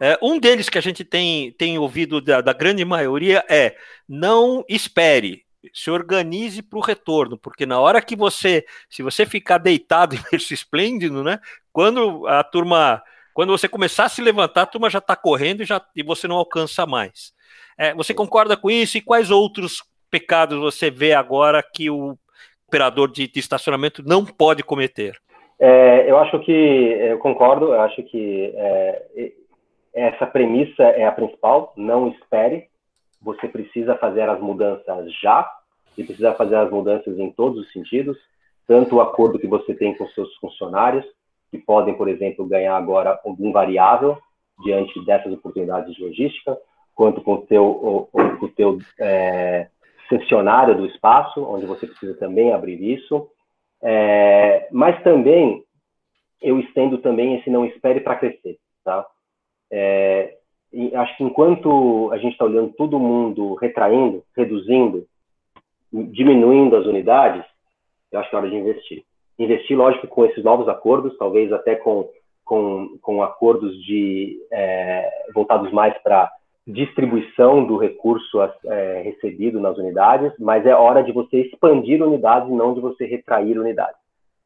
É, um deles que a gente tem, tem ouvido da, da grande maioria é não espere, se organize para o retorno, porque na hora que você, se você ficar deitado berço esplêndido, né, quando a turma quando você começar a se levantar, a turma já está correndo e, já, e você não alcança mais. É, você concorda com isso? E quais outros pecados você vê agora que o operador de, de estacionamento não pode cometer? É, eu acho que, eu concordo, eu acho que é, essa premissa é a principal, não espere, você precisa fazer as mudanças já, e precisa fazer as mudanças em todos os sentidos, tanto o acordo que você tem com seus funcionários, que podem, por exemplo, ganhar agora algum variável diante dessas oportunidades de logística, quanto com o teu, o, o, é, cessionário do espaço, onde você precisa também abrir isso. É, mas também, eu estendo também esse não espere para crescer, tá? É, acho que enquanto a gente está olhando todo mundo retraindo, reduzindo, diminuindo as unidades, eu acho que é hora de investir investir, lógico, com esses novos acordos, talvez até com, com, com acordos de, é, voltados mais para distribuição do recurso é, recebido nas unidades, mas é hora de você expandir unidades e não de você retrair unidades.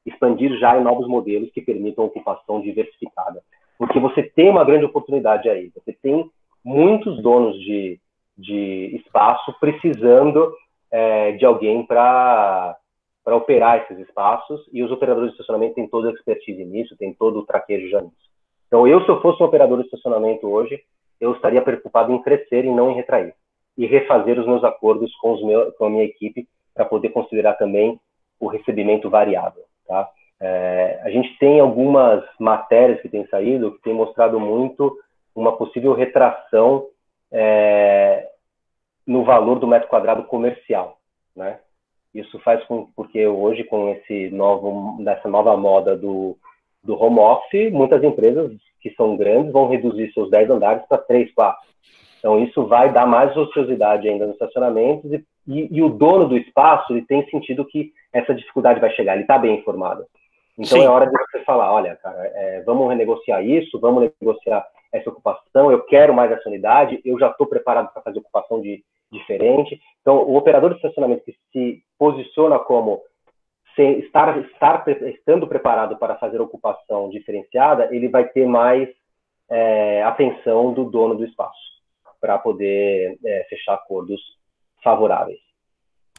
Expandir já em novos modelos que permitam ocupação diversificada. Porque você tem uma grande oportunidade aí. Você tem muitos donos de, de espaço precisando é, de alguém para para operar esses espaços e os operadores de estacionamento têm toda a expertise nisso, têm todo o traquejo já nisso. Então, eu, se eu fosse um operador de estacionamento hoje, eu estaria preocupado em crescer e não em retrair. E refazer os meus acordos com, os com a minha equipe para poder considerar também o recebimento variável. Tá? É, a gente tem algumas matérias que têm saído que têm mostrado muito uma possível retração é, no valor do metro quadrado comercial. Né? Isso faz com porque hoje com esse novo dessa nova moda do do home office, muitas empresas que são grandes vão reduzir seus 10 andares para 3, 4. Então isso vai dar mais ociosidade ainda nos estacionamentos e, e, e, o dono do espaço ele tem sentido que essa dificuldade vai chegar, ele está bem informado. Então Sim. é hora de você falar, olha, cara, é, vamos renegociar isso, vamos negociar essa ocupação, eu quero mais essa unidade, eu já estou preparado para fazer ocupação de, diferente. Então, o operador de estacionamento que se posiciona como estar, estar estando preparado para fazer ocupação diferenciada, ele vai ter mais é, atenção do dono do espaço para poder é, fechar acordos favoráveis.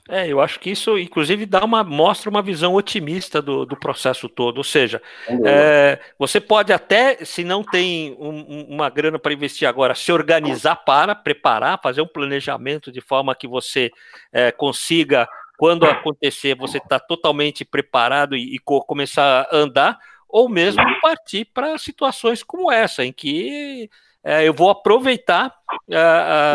É, eu acho que isso, inclusive, dá uma mostra uma visão otimista do, do processo todo. Ou seja, é, você pode até, se não tem um, uma grana para investir agora, se organizar para preparar, fazer um planejamento de forma que você é, consiga, quando acontecer, você está totalmente preparado e, e começar a andar, ou mesmo partir para situações como essa, em que é, eu vou aproveitar é,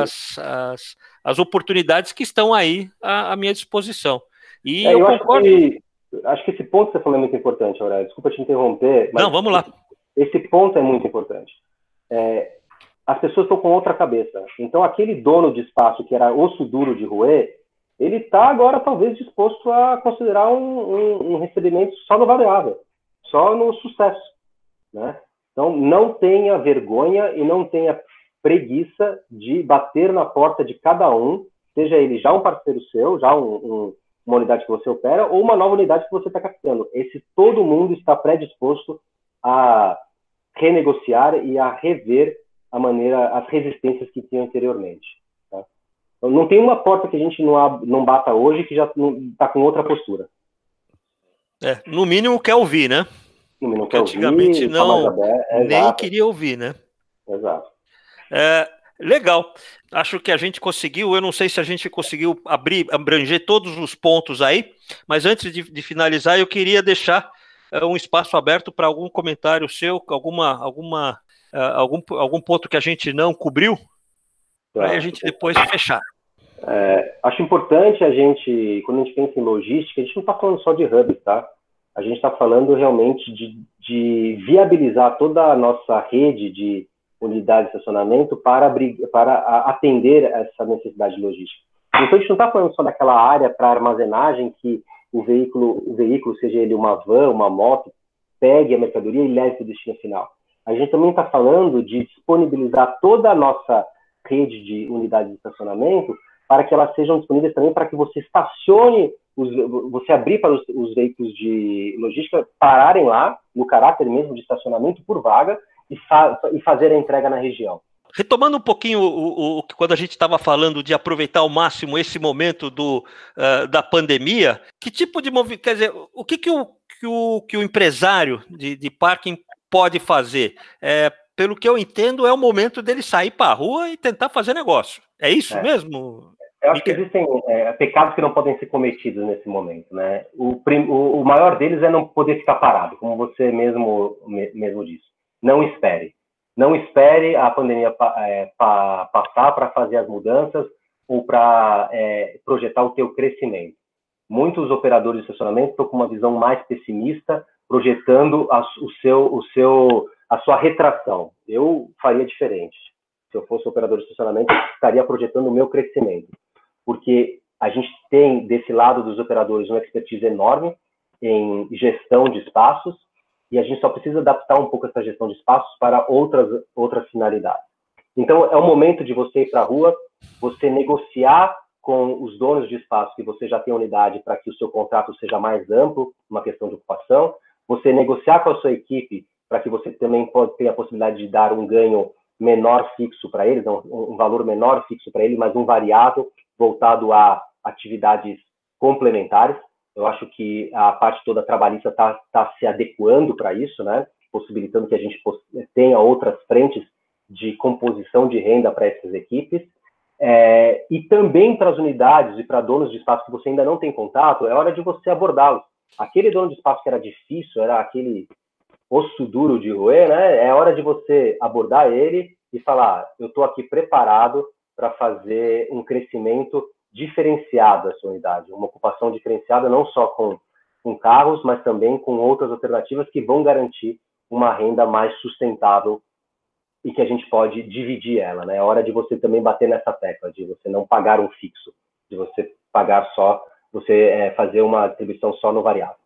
as, as as oportunidades que estão aí à, à minha disposição. E é, eu, eu concordo. Acho que, acho que, esse ponto que você falou é muito importante, Aurélio. Desculpa te interromper. Não, vamos lá. Esse ponto é muito importante. É, as pessoas estão com outra cabeça. Então, aquele dono de espaço que era osso duro de roer, ele está agora talvez disposto a considerar um, um, um, recebimento só no variável, só no sucesso. Né? Então, não tenha vergonha e não tenha preguiça de bater na porta de cada um, seja ele já um parceiro seu, já um, uma unidade que você opera, ou uma nova unidade que você está captando. Esse todo mundo está predisposto a renegociar e a rever a maneira, as resistências que tinham anteriormente. Tá? Então, não tem uma porta que a gente não, não bata hoje que já está com outra postura. É, no mínimo quer ouvir, né? No mínimo quer antigamente ouvir, não é, nem exato. queria ouvir, né? Exato. É, legal. Acho que a gente conseguiu. Eu não sei se a gente conseguiu abrir, abranger todos os pontos aí, mas antes de, de finalizar, eu queria deixar uh, um espaço aberto para algum comentário seu, alguma, alguma uh, algum, algum ponto que a gente não cobriu, tá. para a gente depois fechar. É, acho importante a gente, quando a gente pensa em logística, a gente não está falando só de hubs, tá? A gente está falando realmente de, de, viabilizar toda a nossa rede de unidades de estacionamento para, para atender essa necessidade logística. Então, a gente não está falando só daquela área para armazenagem que o veículo, o veículo, seja ele uma van, uma moto, pegue a mercadoria e leve para o destino final. A gente também está falando de disponibilizar toda a nossa rede de unidades de estacionamento para que elas sejam disponíveis também para que você estacione, os, você abrir para os, os, veículos de logística pararem lá, no caráter mesmo de estacionamento por vaga, e, fa e fazer a entrega na região. Retomando um pouquinho o, o, quando a gente estava falando de aproveitar ao máximo esse momento do, uh, da pandemia, que tipo de movimento, quer dizer, o que, que, o, que, o, que o empresário de, de parking pode fazer? É, pelo que eu entendo, é o momento dele sair para a rua e tentar fazer negócio. É isso é. mesmo? Eu acho que existem é, pecados que não podem ser cometidos nesse momento, né? O, prim, o, o, maior deles é não poder ficar parado, como você mesmo mesmo disse. Não espere, não espere a pandemia pa, é, pa, passar para fazer as mudanças ou para é, projetar o teu crescimento. Muitos operadores de estacionamento estão com uma visão mais pessimista projetando a, o seu, o seu, a sua retração. Eu faria diferente. Se eu fosse operador de estacionamento, estaria projetando o meu crescimento, porque a gente tem desse lado dos operadores uma expertise enorme em gestão de espaços e a gente só precisa adaptar um pouco essa gestão de espaços para outras outras finalidades. Então é o momento de você ir para a rua, você negociar com os donos de espaço que você já tem unidade para que o seu contrato seja mais amplo, uma questão de ocupação, você negociar com a sua equipe para que você também pode ter a possibilidade de dar um ganho menor fixo para eles, um, um valor menor fixo para eles, mas um variável voltado a atividades complementares. Eu acho que a parte toda trabalhista está tá se adequando para isso, né? possibilitando que a gente tenha outras frentes de composição de renda para essas equipes. É, e também para as unidades e para donos de espaço que você ainda não tem contato, é hora de você abordá-los. Aquele dono de espaço que era difícil, era aquele osso duro de roer, né? É hora de você abordar ele e falar: eu estou aqui preparado para fazer um crescimento diferenciado da sua unidade, uma ocupação diferenciada não só com, com carros, mas também com outras alternativas que vão garantir uma renda mais sustentável e que a gente pode dividir ela, né? É hora de você também bater nessa tecla de você não pagar um fixo, de você pagar só você é, fazer uma distribuição só no variável.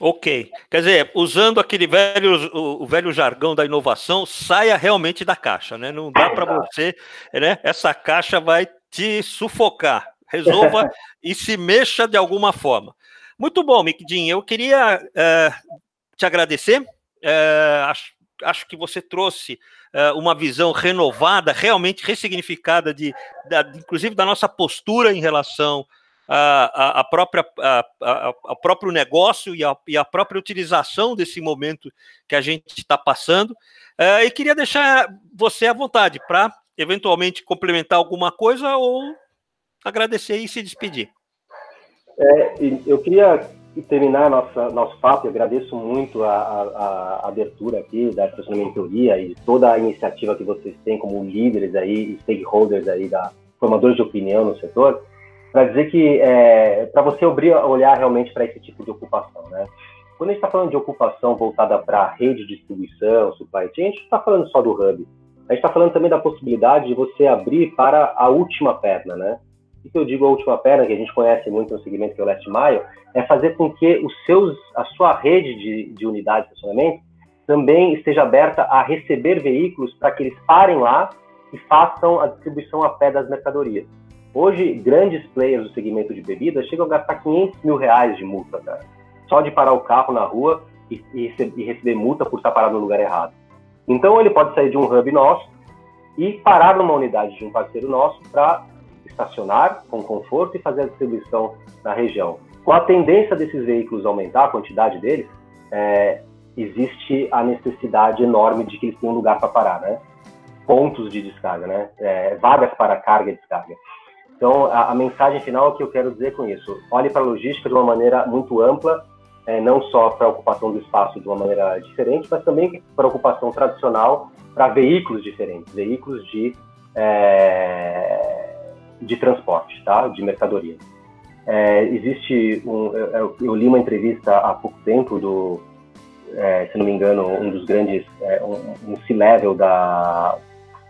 Ok. Quer dizer, usando aquele velho, o, velho jargão da inovação, saia realmente da caixa, né? Não dá para você, né? Essa caixa vai te sufocar. Resolva e se mexa de alguma forma. Muito bom, Miquidin. Eu queria é, te agradecer. É, acho, acho que você trouxe é, uma visão renovada, realmente ressignificada, de, de, inclusive da nossa postura em relação a, própria, a, a, a, próprio negócio e e a própria utilização desse momento que a gente está passando. E queria deixar você à vontade para eventualmente complementar alguma coisa ou agradecer e se despedir. É, eu queria terminar nossa, nosso papo, eu agradeço muito a, a, a abertura aqui da mentoria e toda a iniciativa que vocês têm como líderes aí, stakeholders aí da formadores de opinião no setor para dizer que é, para você olhar realmente para esse tipo de ocupação, né? Quando a gente está falando de ocupação voltada para rede de distribuição, supply chain, a gente está falando só do hub. A gente está falando também da possibilidade de você abrir para a última perna, né? O que eu digo a última perna, que a gente conhece muito no segmento que é o last mile, é fazer com que os seus, a sua rede de, de unidades de estacionamento também esteja aberta a receber veículos para que eles parem lá e façam a distribuição a pé das mercadorias. Hoje, grandes players do segmento de bebidas chegam a gastar 500 mil reais de multa, cara, só de parar o carro na rua e, e, e receber multa por estar parado no lugar errado. Então, ele pode sair de um hub nosso e parar numa unidade de um parceiro nosso para estacionar com conforto e fazer a distribuição na região. Com a tendência desses veículos aumentar, a quantidade deles, é, existe a necessidade enorme de que eles tenham lugar para parar, né? Pontos de descarga, né? É, vagas para carga e descarga. Então, a, a, mensagem final que eu quero dizer com isso: olhe para a logística de uma maneira muito ampla, é, não só para a ocupação do espaço de uma maneira diferente, mas também para a ocupação tradicional para veículos diferentes, veículos de, é, de transporte, tá? De mercadoria. É, existe um, eu, eu, li uma entrevista há pouco tempo do, é, se não me engano, um dos grandes, é, um, um C-level da,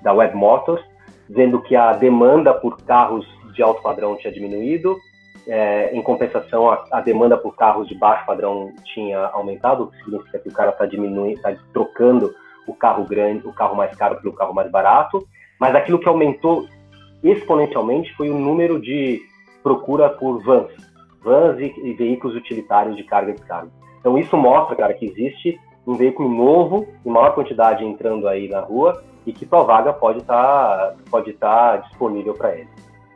da Web Motors, dizendo que a demanda por carros de alto padrão tinha diminuído, é, em compensação, a, a, demanda por carros de baixo padrão tinha aumentado, o que significa que o cara está diminuindo, está trocando o carro grande, o carro mais caro pelo carro mais barato. Mas aquilo que aumentou exponencialmente foi o número de procura por vans, vans e, e veículos utilitários de carga e descarga. Então isso mostra, cara, que existe um veículo novo, em maior quantidade entrando aí na rua e que tua vaga pode estar tá, pode tá disponível para ele.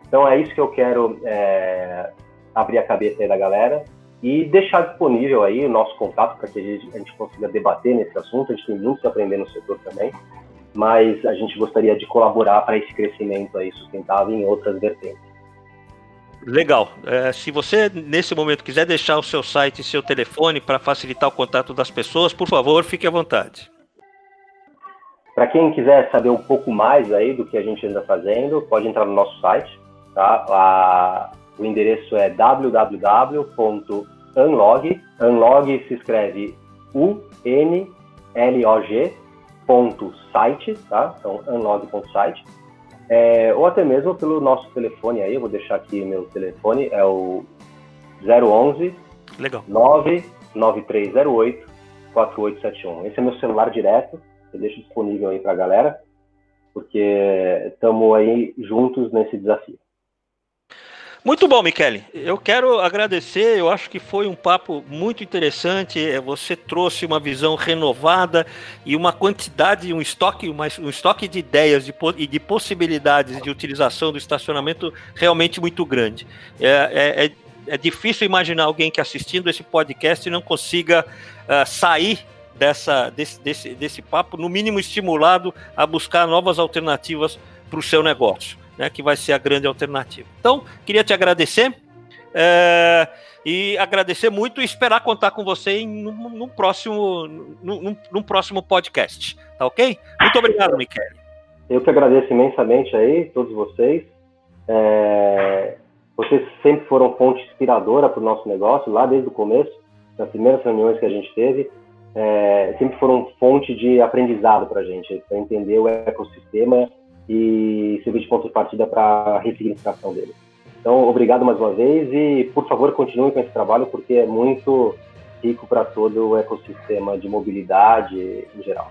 Então é isso que eu quero é, abrir a cabeça aí da galera e deixar disponível aí o nosso contato para que a gente, a gente consiga debater nesse assunto. A gente tem muito que aprender no setor também, mas a gente gostaria de colaborar para esse crescimento aí sustentável em outras vertentes. Legal. É, se você, nesse momento, quiser deixar o seu site e seu telefone para facilitar o contato das pessoas, por favor, fique à vontade. Para quem quiser saber um pouco mais aí do que a gente anda fazendo, pode entrar no nosso site. Tá? A, o endereço é www.unlog. Unlog se escreve U-N-L-O-G ponto site, tá? Então, unlog.site é, ou até mesmo pelo nosso telefone aí, eu vou deixar aqui meu telefone, é o 011 Legal. 99308 4871. Esse é meu celular direto, eu deixo disponível aí para a galera, porque estamos aí juntos nesse desafio. Muito bom, Michele. Eu quero agradecer. Eu acho que foi um papo muito interessante. É, você trouxe uma visão renovada e uma quantidade, um estoque, um estoque de ideias e de possibilidades de utilização do estacionamento realmente muito grande. É, é, é, é difícil imaginar alguém que assistindo esse podcast não consiga uh, sair dessa, desse, desse, desse papo, no mínimo estimulado a buscar novas alternativas para o seu negócio né, que vai ser a grande alternativa. Então, queria te agradecer é, e agradecer muito e esperar contar com você num, próximo, num, num, próximo podcast, tá ok? Muito obrigado, Michele. Eu que agradeço imensamente aí, todos vocês. É, vocês sempre foram fonte inspiradora para o nosso negócio, lá desde o começo, nas primeiras reuniões que a gente teve. É, sempre foram fonte de aprendizado para a gente, para entender o ecossistema e servir de ponto de partida para a ressignificação dele. Então, obrigado mais uma vez e, por favor, continue com esse trabalho porque é muito rico para todo o ecossistema de mobilidade em geral.